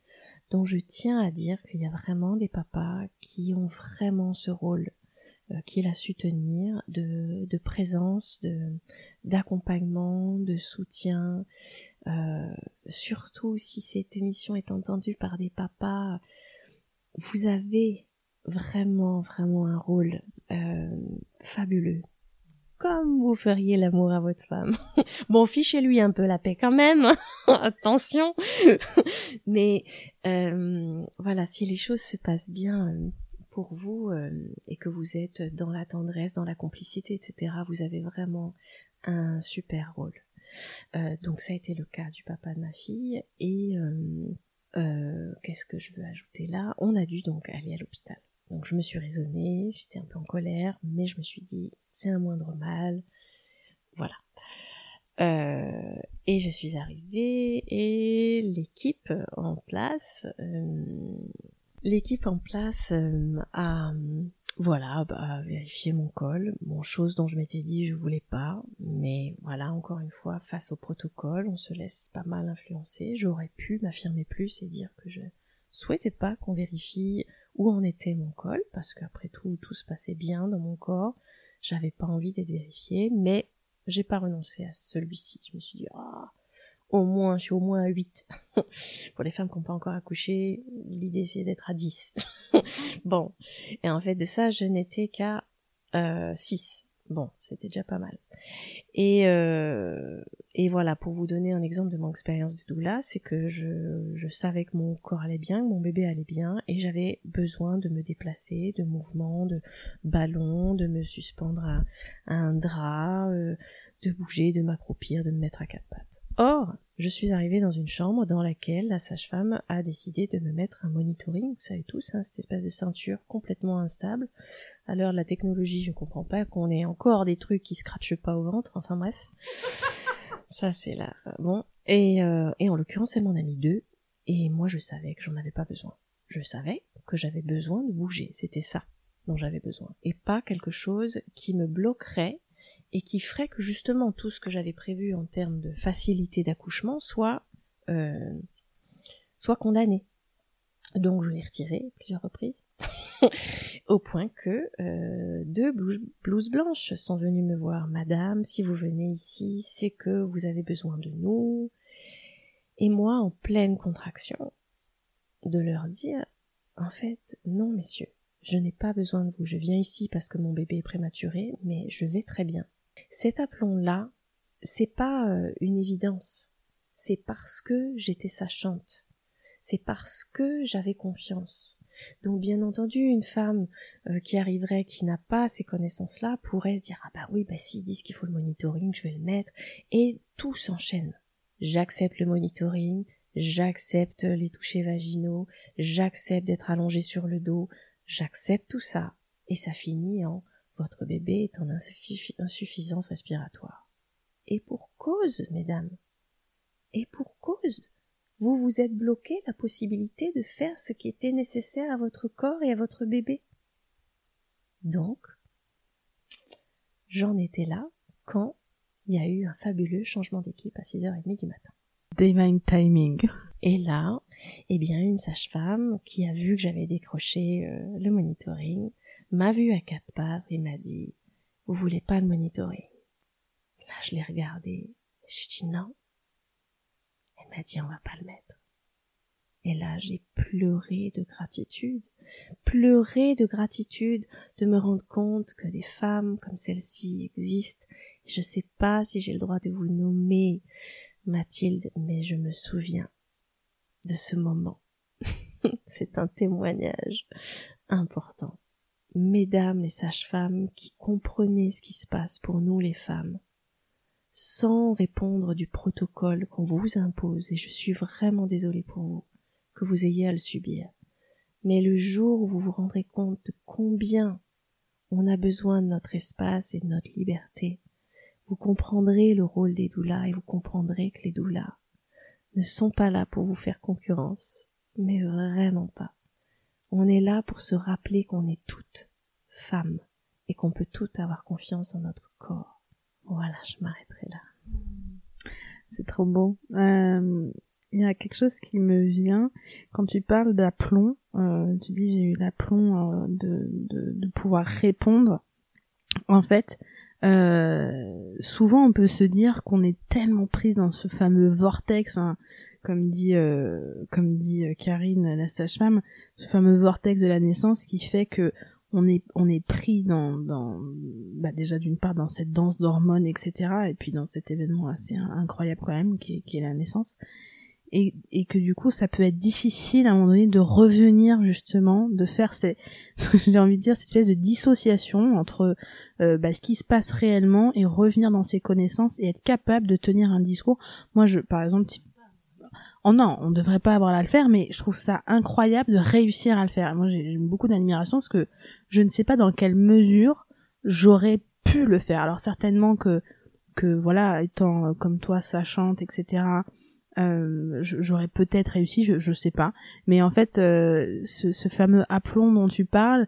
Donc je tiens à dire qu'il y a vraiment des papas qui ont vraiment ce rôle euh, qu'il a su tenir de, présence, d'accompagnement, de soutien. Euh, surtout si cette émission est entendue par des papas, vous avez vraiment vraiment un rôle euh, fabuleux comme vous feriez l'amour à votre femme. bon, fichez-lui un peu la paix quand même, attention. Mais euh, voilà, si les choses se passent bien euh, pour vous euh, et que vous êtes dans la tendresse, dans la complicité, etc., vous avez vraiment un super rôle. donc ça a été le cas du papa de ma fille et qu'est-ce que je veux ajouter là? On a dû donc aller à l'hôpital. Donc je me suis raisonnée, j'étais un peu en colère, mais je me suis dit, c'est un moindre mal. Voilà. Euh, et je suis arrivée et l'équipe en place, euh, l'équipe en place euh, a, voilà, bah, vérifié mon col, bon chose dont je m'étais dit je voulais pas, mais voilà encore une fois face au protocole, on se laisse pas mal influencer. J'aurais pu m'affirmer plus et dire que je souhaitais pas qu'on vérifie où en était mon col, parce qu'après tout, tout se passait bien dans mon corps. J'avais pas envie d'être vérifiée, mais j'ai pas renoncé à celui-ci. Je me suis dit, ah, au moins, je suis au moins à 8. Pour les femmes qui n'ont pas encore accouché, l'idée c'est d'être à 10. bon. Et en fait, de ça, je n'étais qu'à euh, 6. Bon, c'était déjà pas mal. Et, euh, et voilà, pour vous donner un exemple de mon expérience de doula, c'est que je, je savais que mon corps allait bien, que mon bébé allait bien, et j'avais besoin de me déplacer, de mouvements, de ballons, de me suspendre à, un drap, euh, de bouger, de m'accroupir, de me mettre à quatre pattes. Or, je suis arrivée dans une chambre dans laquelle la sage-femme a décidé de me mettre un monitoring, vous savez tous, hein, cette espèce de ceinture complètement instable. À l'heure de la technologie, je comprends pas qu'on ait encore des trucs qui scratchent pas au ventre, enfin bref. Ça c'est là. Bon. Et, euh, et en l'occurrence, elle m'en a mis deux, et moi je savais que j'en avais pas besoin. Je savais que j'avais besoin de bouger, c'était ça dont j'avais besoin. Et pas quelque chose qui me bloquerait et qui ferait que justement tout ce que j'avais prévu en termes de facilité d'accouchement soit euh, soit condamné. Donc je l'ai retiré plusieurs reprises, au point que euh, deux blouses blanches sont venues me voir. Madame, si vous venez ici, c'est que vous avez besoin de nous. Et moi, en pleine contraction, de leur dire, en fait, non, messieurs, je n'ai pas besoin de vous. Je viens ici parce que mon bébé est prématuré, mais je vais très bien. Cet aplomb-là, c'est pas euh, une évidence. C'est parce que j'étais sachante. C'est parce que j'avais confiance. Donc bien entendu, une femme euh, qui arriverait, qui n'a pas ces connaissances-là, pourrait se dire ah bah oui, bah s'ils disent qu'il faut le monitoring, je vais le mettre, et tout s'enchaîne. J'accepte le monitoring, j'accepte les touchés vaginaux, j'accepte d'être allongée sur le dos, j'accepte tout ça, et ça finit en votre bébé est en insuffisance respiratoire. Et pour cause, mesdames. Et pour cause. Vous vous êtes bloqué la possibilité de faire ce qui était nécessaire à votre corps et à votre bébé. Donc, j'en étais là quand il y a eu un fabuleux changement d'équipe à 6h30 du matin. Divine timing. Et là, eh bien, une sage-femme qui a vu que j'avais décroché euh, le monitoring m'a vu à quatre pattes et m'a dit Vous voulez pas le monitorer Là, je l'ai regardé. Je dit non. Elle m'a dit On va pas le mettre. Et là, j'ai pleuré de gratitude, pleuré de gratitude de me rendre compte que des femmes comme celle-ci existent. Je sais pas si j'ai le droit de vous nommer, Mathilde, mais je me souviens de ce moment. C'est un témoignage important mesdames les sages-femmes qui comprenez ce qui se passe pour nous les femmes, sans répondre du protocole qu'on vous impose, et je suis vraiment désolée pour vous que vous ayez à le subir. Mais le jour où vous vous rendrez compte de combien on a besoin de notre espace et de notre liberté, vous comprendrez le rôle des doulas et vous comprendrez que les doulas ne sont pas là pour vous faire concurrence, mais vraiment pas. On est là pour se rappeler qu'on est toutes femmes et qu'on peut toutes avoir confiance en notre corps. Voilà, je m'arrêterai là. C'est trop beau. Euh, il y a quelque chose qui me vient quand tu parles d'aplomb. Euh, tu dis j'ai eu l'aplomb euh, de, de, pouvoir répondre. En fait, souvent on peut se dire qu'on est tellement prise dans ce fameux vortex, hein, comme dit comme dit Karine la sage-femme, ce fameux vortex de la naissance qui fait que on est on est pris dans dans bah déjà d'une part dans cette danse d'hormones etc et puis dans cet événement assez incroyable quand même qui est, qui est la naissance. Et, et que du coup ça peut être difficile à un moment donné de revenir justement de faire ces j'ai envie de dire cette espèce de dissociation entre euh, bah, ce qui se passe réellement et revenir dans ses connaissances et être capable de tenir un discours. Moi je par exemple oh non, on devrait pas avoir à le faire, mais je trouve ça incroyable de réussir à le faire. Moi, j'ai beaucoup d'admiration parce que je ne sais pas dans quelle mesure j'aurais pu le faire. Alors certainement que que voilà, étant euh, comme toi sachante, etc. Euh, j'aurais peut-être réussi, je, je sais pas. Mais en fait, euh, ce, ce, fameux aplomb dont tu parles,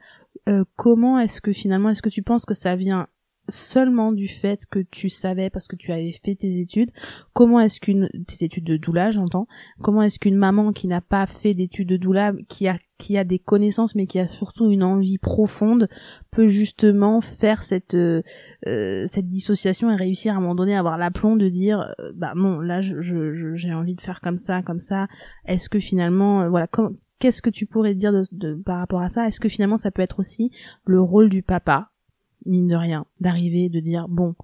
euh, comment est-ce que finalement, est-ce que tu penses que ça vient seulement du fait que tu savais parce que tu avais fait tes études. Comment est-ce qu'une tes études de doula j'entends. Comment est-ce qu'une maman qui n'a pas fait d'études de doula qui a qui a des connaissances mais qui a surtout une envie profonde peut justement faire cette euh, euh, cette dissociation et réussir à un moment donné à avoir l'aplomb de dire euh, bah bon là je j'ai envie de faire comme ça comme ça. Est-ce que finalement voilà qu'est-ce que tu pourrais dire de, de par rapport à ça? Est-ce que finalement ça peut être aussi le rôle du papa? Mine de rien d'arriver de dire bon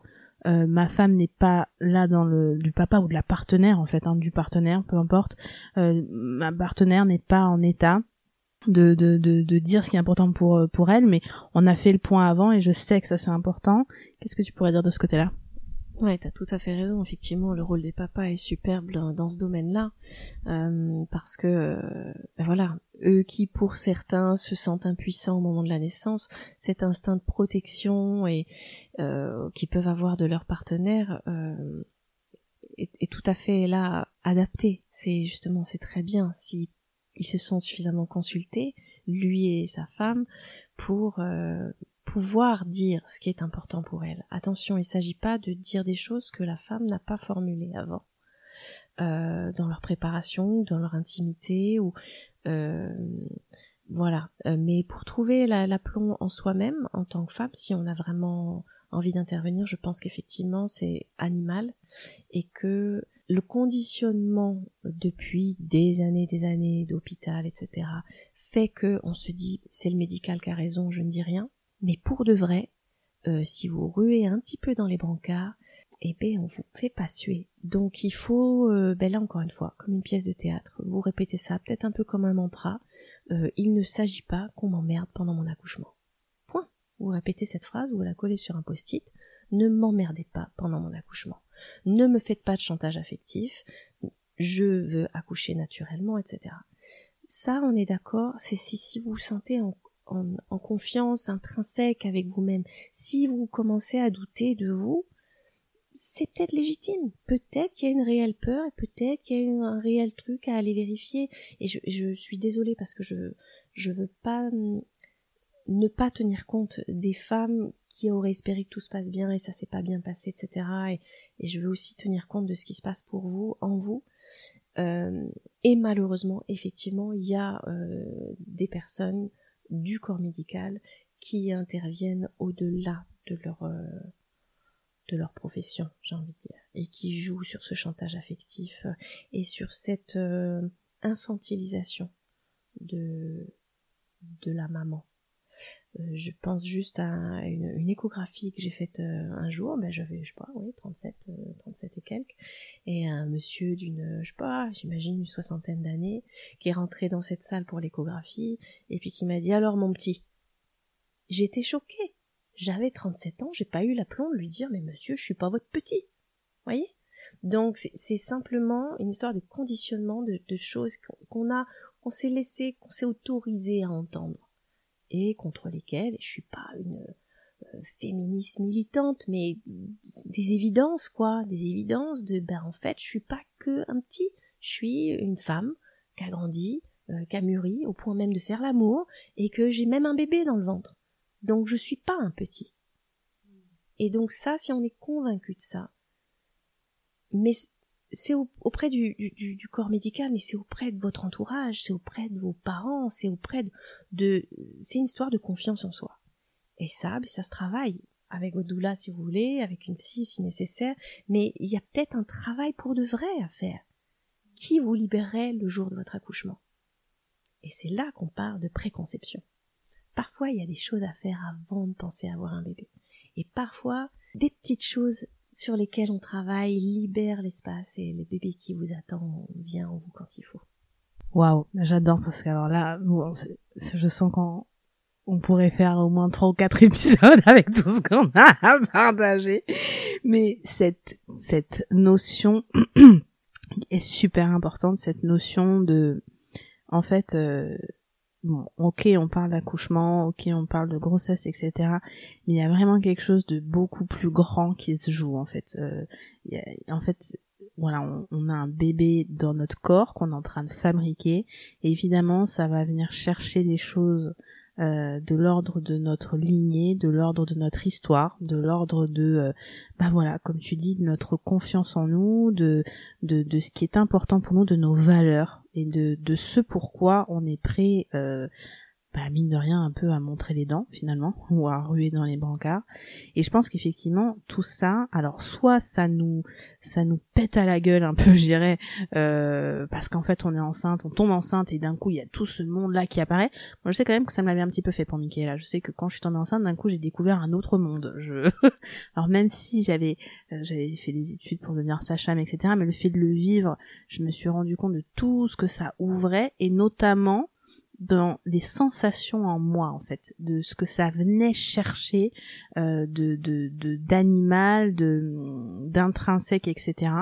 ma femme n'est pas là dans le du papa ou de la partenaire en fait hein, du partenaire peu importe ma partenaire n'est pas en état de, de, de, de, dire ce qui est important pour, euh, pour elle, mais on a fait le point avant et je sais que ça c'est important. Qu'est-ce que tu pourrais dire de ce côté-là? Ouais, t'as tout à fait raison. Effectivement, le rôle des papas est superbe dans, ce domaine-là, euh, parce que euh, voilà, eux qui pour certains se sentent impuissants au moment de la naissance, cet instinct de protection et euh, qu'ils peuvent avoir de leur partenaire est, tout à fait là adapté. C'est justement c'est très bien si ils se sont suffisamment consultés, lui et sa femme, pour pouvoir dire ce qui est important pour elle. Attention, il ne s'agit pas de dire des choses que la femme n'a pas formulées avant. Euh, dans leur préparation, dans leur intimité, ou euh, voilà. mais pour trouver l'aplomb en soi-même, en tant que femme, si on a vraiment envie d'intervenir, je pense qu'effectivement c'est animal et que le conditionnement depuis des années, des années d'hôpital, etc., fait que on se dit c'est le médical qui a raison, je ne dis rien. Mais pour de vrai, euh, si vous ruez un petit peu dans les brancards, eh ben on vous fait pas suer. Donc il faut, euh, ben là encore une fois, comme une pièce de théâtre, vous répétez ça, peut-être un peu comme un mantra. Euh, il ne s'agit pas qu'on m'emmerde pendant mon accouchement. Point. Vous répétez cette phrase, vous la collez sur un post-it. Ne m'emmerdez pas pendant mon accouchement ne me faites pas de chantage affectif, je veux accoucher naturellement, etc. Ça, on est d'accord, c'est si, si vous vous sentez en, en, confiance intrinsèque avec vous-même, si vous commencez à douter de vous, c'est peut-être légitime. Peut-être qu'il y a une réelle peur et peut-être qu'il y a un réel truc à aller vérifier. Et je, suis désolée parce que je je veux pas ne pas tenir compte des femmes qui aurait espéré que tout se passe bien et ça s'est pas bien passé, etc. Et, et, je veux aussi tenir compte de ce qui se passe pour vous, en vous. Euh, et malheureusement, effectivement, il y a euh, des personnes du corps médical qui interviennent au-delà de leur euh, de leur profession, j'ai envie de dire, et qui jouent sur ce chantage affectif et sur cette euh, infantilisation de la maman je pense juste à une, échographie que j'ai faite euh, un jour, ben j'avais, je sais pas, oui, 37, 37 euh, et quelques, et un monsieur d'une, je sais pas, j'imagine une soixantaine d'années, qui est rentré dans cette salle pour l'échographie, et puis qui m'a dit, alors mon petit, j'étais choquée. J'avais 37 ans, j'ai pas eu l'aplomb de lui dire, mais monsieur, je suis pas votre petit. Voyez? Donc, c'est simplement une histoire de conditionnement, de, de choses qu'on a, qu'on s'est laissé, qu'on s'est autorisé à entendre contre lesquelles, je suis pas une euh, féministe militante, mais des évidences, quoi, des évidences de, ben en fait, je suis pas que un petit, je suis une femme qui a grandi, euh, qui a mûri, au point même de faire l'amour, et que j'ai même un bébé dans le ventre. Donc je suis pas un petit. Et donc ça, si on est convaincu de ça, mais c'est auprès du, corps médical, mais c'est auprès de votre entourage, c'est auprès de vos parents, c'est auprès de, c'est une histoire de confiance en soi. Et ça, ben, ça se travaille avec votre doula si vous voulez, avec une psy si nécessaire, mais il y a peut-être un travail pour de vrai à faire. Qui vous libérerait le jour de votre accouchement? Et c'est là qu'on parle de préconception. Parfois, il y a des choses à faire avant de penser à avoir un bébé. Et parfois, des petites choses sur lesquels on travaille libère l'espace et le bébé qui vous attend vient en vous quand il faut. Waouh, j'adore parce que alors là, je sens qu'on on pourrait faire au moins trois ou quatre épisodes avec tout ce qu'on a à partager. Mais cette cette notion est super importante, cette notion de en fait euh, bon, ok, on parle d'accouchement, ok, on parle de grossesse, etc. Mais il y a vraiment quelque chose de beaucoup plus grand qui se joue en fait. Euh, en fait, voilà, on, a un bébé dans notre corps qu'on est en train de fabriquer, et évidemment, ça va venir chercher des choses euh, de l'ordre de notre lignée, de l'ordre de notre histoire, de l'ordre de, euh, bah voilà, comme tu dis, de notre confiance en nous, de, de, de ce qui est important pour nous, de nos valeurs et de, de ce pourquoi on est prêt euh, bah, mine de rien un peu à montrer les dents finalement ou à ruer dans les brancards. Et je pense qu'effectivement tout ça alors soit ça nous ça nous pète à la gueule un peu je dirais euh, parce qu'en fait on est enceinte on tombe enceinte et d'un coup il y a tout ce monde là qui apparaît. Moi je sais quand même que ça me l'avait un petit peu fait pour Mickey je sais que quand je suis tombée enceinte d'un coup j'ai découvert un autre monde. Je alors même si j'avais euh, j'avais fait des études pour devenir sage-femme etc mais le fait de le vivre je me suis rendu compte de tout ce que ça ouvrait et notamment dans les sensations en moi en fait de ce que ça venait chercher euh, de d'animal de d'intrinsèque etc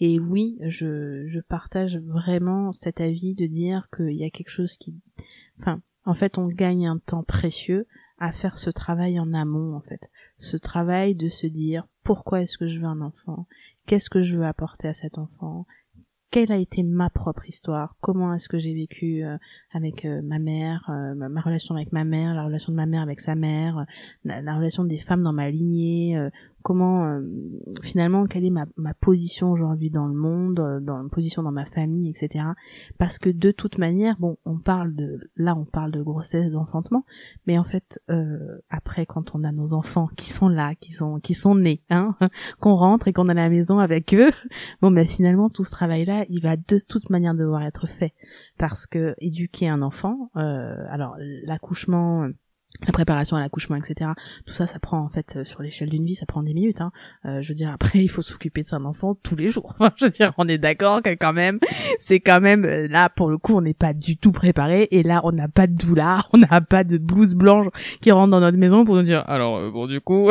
et oui je je partage vraiment cet avis de dire qu'il y a quelque chose qui enfin en fait on gagne un temps précieux à faire ce travail en amont en fait. Ce travail de se dire pourquoi est-ce que je veux un enfant? Qu'est-ce que je veux apporter à cet enfant? Quelle a été ma propre histoire, comment est-ce que j'ai vécu euh, avec euh, ma mère, euh, ma, relation avec ma mère, la relation de ma mère avec sa mère, la relation des femmes dans ma lignée, comment euh, finalement quelle est ma, ma position aujourd'hui dans le monde, euh, dans ma position dans ma famille, etc. Parce que de toute manière, bon, on parle de là, on parle de grossesse, d'enfantement, mais en fait, euh, après, quand on a nos enfants qui sont là, qui sont qui sont nés, hein, qu'on rentre et qu'on est à la maison avec eux, bon, ben finalement, tout ce travail-là, il va de toute manière devoir être fait parce que éduquer un enfant, alors l'accouchement la préparation à l'accouchement, etc. Tout ça, ça prend en fait euh, sur l'échelle d'une vie, ça prend des minutes. Hein. Euh, je veux dire, après, il faut s'occuper de son enfant tous les jours. je veux dire, on est d'accord que quand même, c'est quand même euh, là pour le coup, on n'est pas du tout préparé. Et là, on n'a pas de doula, on n'a pas de blouse blanche qui rentre dans notre maison pour nous dire. Alors bon, du coup,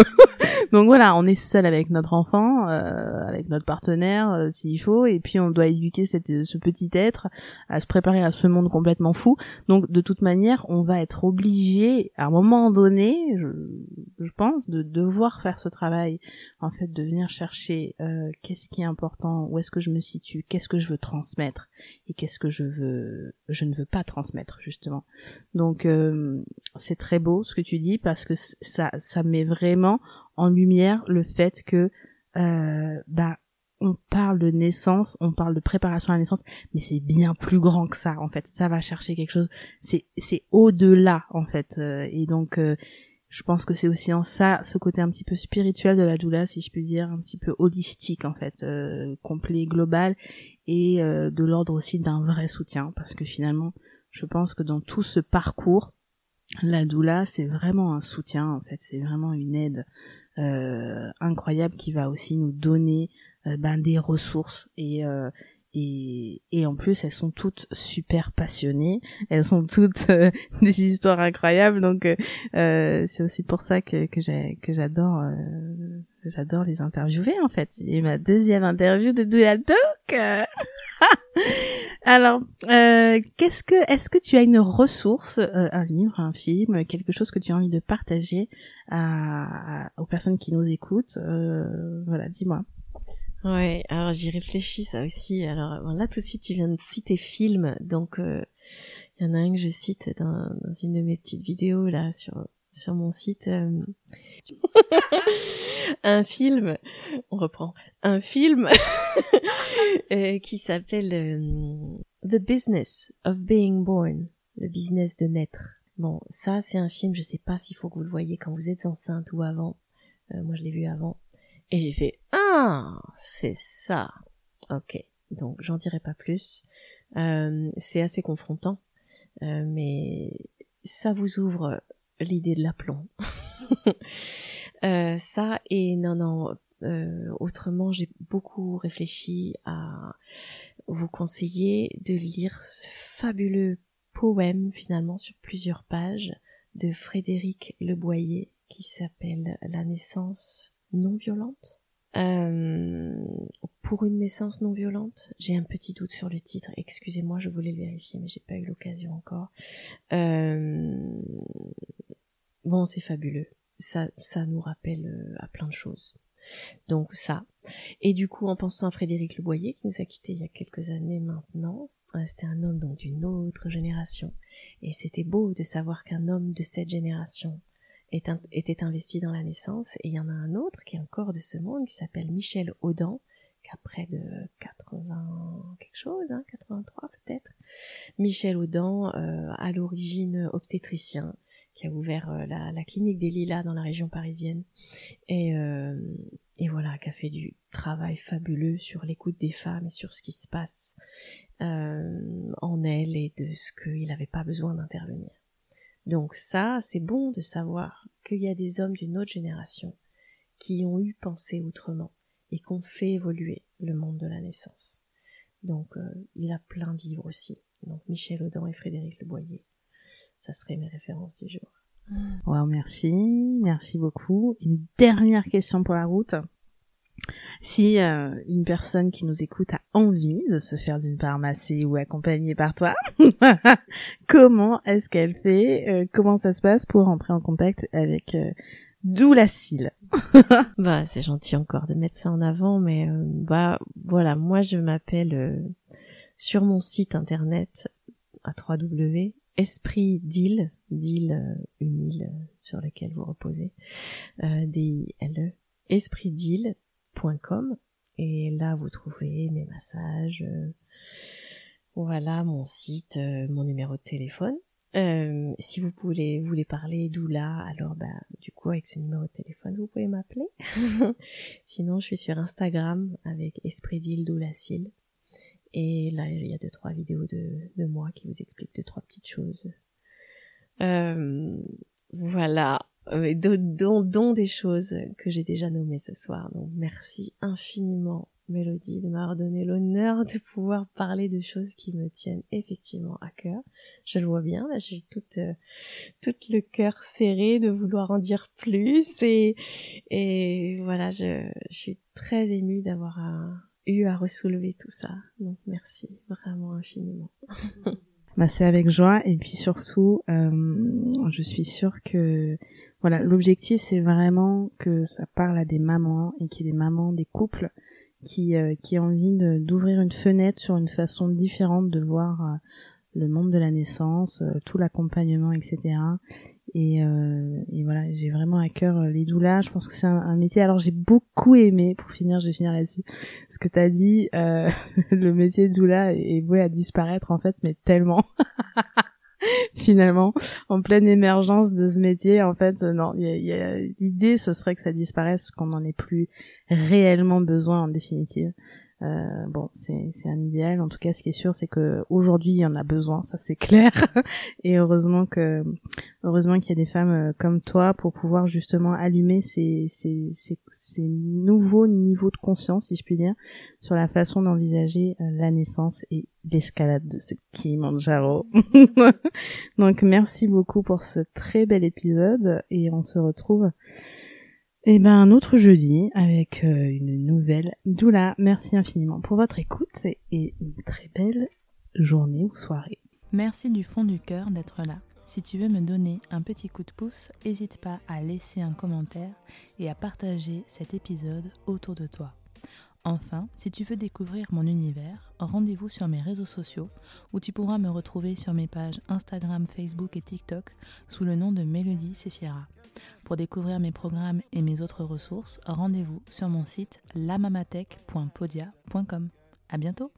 donc voilà, on est seul avec notre enfant, euh, avec notre partenaire s'il faut, et puis on doit éduquer cette, ce petit être à se préparer à ce monde complètement fou. Donc de toute manière, on va être obligé moment donné, je, pense, de devoir faire ce travail, en fait, de venir chercher euh, qu'est-ce qui est important, où est-ce que je me situe, qu'est-ce que je veux transmettre et qu'est-ce que je veux, je ne veux pas transmettre justement. Donc euh, c'est très beau ce que tu dis parce que ça, ça met vraiment en lumière le fait que euh, bah on parle de naissance, on parle de préparation à la naissance, mais c'est bien plus grand que ça en fait. Ça va chercher quelque chose, c'est c'est au-delà en fait. Euh, et donc euh, je pense que c'est aussi en ça ce côté un petit peu spirituel de la doula, si je puis dire, un petit peu holistique en fait, euh, complet, global, et de l'ordre aussi d'un vrai soutien, parce que finalement, je pense que dans tout ce parcours, la doula c'est vraiment un soutien en fait, c'est vraiment une aide incroyable qui va aussi nous donner euh, ben, des ressources et euh, et, et en plus elles sont toutes super passionnées. Elles sont toutes euh, des histoires incroyables. Donc euh, c'est aussi pour ça que que j'ai que j'adore j'adore les interviewer en fait. Et ma deuxième interview de Doc alors qu'est-ce que est-ce que tu as une ressource un livre un film quelque chose que tu as envie de partager à aux personnes qui nous écoutent voilà dis-moi Ouais, alors j'y réfléchis ça aussi. Alors là tout de suite tu viens de citer film, donc il euh, y en a un que je cite dans, dans, une de mes petites vidéos là sur sur mon site. Euh, un film, on reprend, un film euh, qui s'appelle The Business of Being Born, le business de naître. Bon, ça c'est un film, je sais pas s'il faut que vous le voyez quand vous êtes enceinte ou avant. moi je l'ai vu avant. Et j'ai fait ah c'est ça. Ok. Donc j'en dirai pas plus. Euh, c'est assez confrontant, euh, mais ça vous ouvre l'idée de l'aplomb. euh, ça et non non. Euh, autrement, j'ai beaucoup réfléchi à vous conseiller de lire ce fabuleux poème finalement sur plusieurs pages de Frédéric Leboyer qui s'appelle La naissance non violente. Euh, pour une naissance non violente, j'ai un petit doute sur le titre. Excusez-moi, je voulais le vérifier, mais j'ai pas eu l'occasion encore. Euh, bon, c'est fabuleux. Ça, ça nous rappelle euh, à plein de choses. Donc ça. Et du coup, en pensant à Frédéric Leboyer, qui nous a quittés il y a quelques années maintenant, c'était un homme donc d'une autre génération, Et c'était beau de savoir qu'un homme de cette génération était investi dans la naissance. Et il y en a un autre qui est encore de ce monde, qui s'appelle Michel Audan, qui a près de 80 quelque chose, hein, 83 peut-être. Michel Audan, euh, à l'origine obstétricien, qui a ouvert euh, la, clinique des Lilas dans la région parisienne. Et, euh, et voilà, qui a fait du travail fabuleux sur l'écoute des femmes et sur ce qui se passe en elles et de ce qu'il n'avait pas besoin d'intervenir. Donc ça, c'est bon de savoir qu'il y a des hommes d'une autre génération qui ont eu pensé autrement et qui ont fait évoluer le monde de la naissance. Donc euh, il a plein de livres aussi. Donc Michel Audin et Frédéric Le Boyer. Ça serait mes références du jour. Wow, merci, merci beaucoup. Une dernière question pour la route. Si euh, une personne qui nous écoute a envie de se faire d'une part masser ou accompagner par toi, comment est-ce qu'elle fait euh, Comment ça se passe pour rentrer en contact avec euh, Doulacile Bah c'est gentil encore de mettre ça en avant, mais euh, bah voilà, moi je m'appelle sur mon site internet à 3W Esprit d'île, d'île une île sur laquelle vous reposez, D-I-L-E, esprit d'île et là vous trouvez mes massages, euh, voilà mon site, euh, mon numéro de téléphone. Euh, si vous voulez, voulez parler doula, alors bah du coup avec ce numéro de téléphone vous pouvez m'appeler. Sinon je suis sur Instagram avec Esprit d'île Doulacile. Et là il y a deux trois vidéos de, de moi qui vous expliquent deux trois petites choses. voilà. Euh, dont, dont, des choses que j'ai déjà nommées ce soir. Donc merci infiniment Mélodie de m'avoir donné l'honneur de pouvoir parler de choses qui me tiennent effectivement à cœur. Je le vois bien, là j'ai tout, euh, tout le cœur serré de vouloir en dire plus et, et voilà, je, je suis très émue d'avoir euh, eu à ressoulever tout ça. Donc merci vraiment infiniment. bah, c'est avec joie et puis surtout, euh, je suis sûre que voilà, l'objectif c'est vraiment que ça parle à des mamans et qu'il y ait des mamans, des couples qui euh, qui ont envie d'ouvrir une fenêtre sur une façon différente de voir euh, le monde de la naissance, euh, tout l'accompagnement, etc. Et, et voilà, j'ai vraiment à cœur les doulas. Je pense que c'est un, métier. Alors j'ai beaucoup aimé, pour finir, je vais finir là-dessus, ce que t'as dit. le métier de doula est voué à disparaître en fait, mais tellement. finalement en pleine émergence de ce métier en fait non l'idée ce serait que ça disparaisse qu'on n'en ait plus réellement besoin en définitive euh, bon, c'est un idéal. En tout cas, ce qui est sûr, c'est que aujourd'hui, il y en a besoin, ça c'est clair. Et heureusement que, heureusement qu'il y a des femmes euh, comme toi pour pouvoir justement allumer ces, ces, ces, ces nouveaux niveaux de conscience, si je puis dire, sur la façon d'envisager euh, la naissance et l'escalade de ce Kilimanjaro. Donc, merci beaucoup pour ce très bel épisode et on se retrouve et eh ben un autre jeudi avec euh, une nouvelle doula. Merci infiniment pour votre écoute et une très belle journée ou soirée. Merci du fond du cœur d'être là. Si tu veux me donner un petit coup de pouce, n'hésite pas à laisser un commentaire et à partager cet épisode autour de toi. Enfin, si tu veux découvrir mon univers, rendez-vous sur mes réseaux sociaux où tu pourras me retrouver sur mes pages Instagram, Facebook et TikTok sous le nom de Mélodie Sefiera. Pour découvrir mes programmes et mes autres ressources, rendez-vous sur mon site lamamatech.podia.com. À bientôt!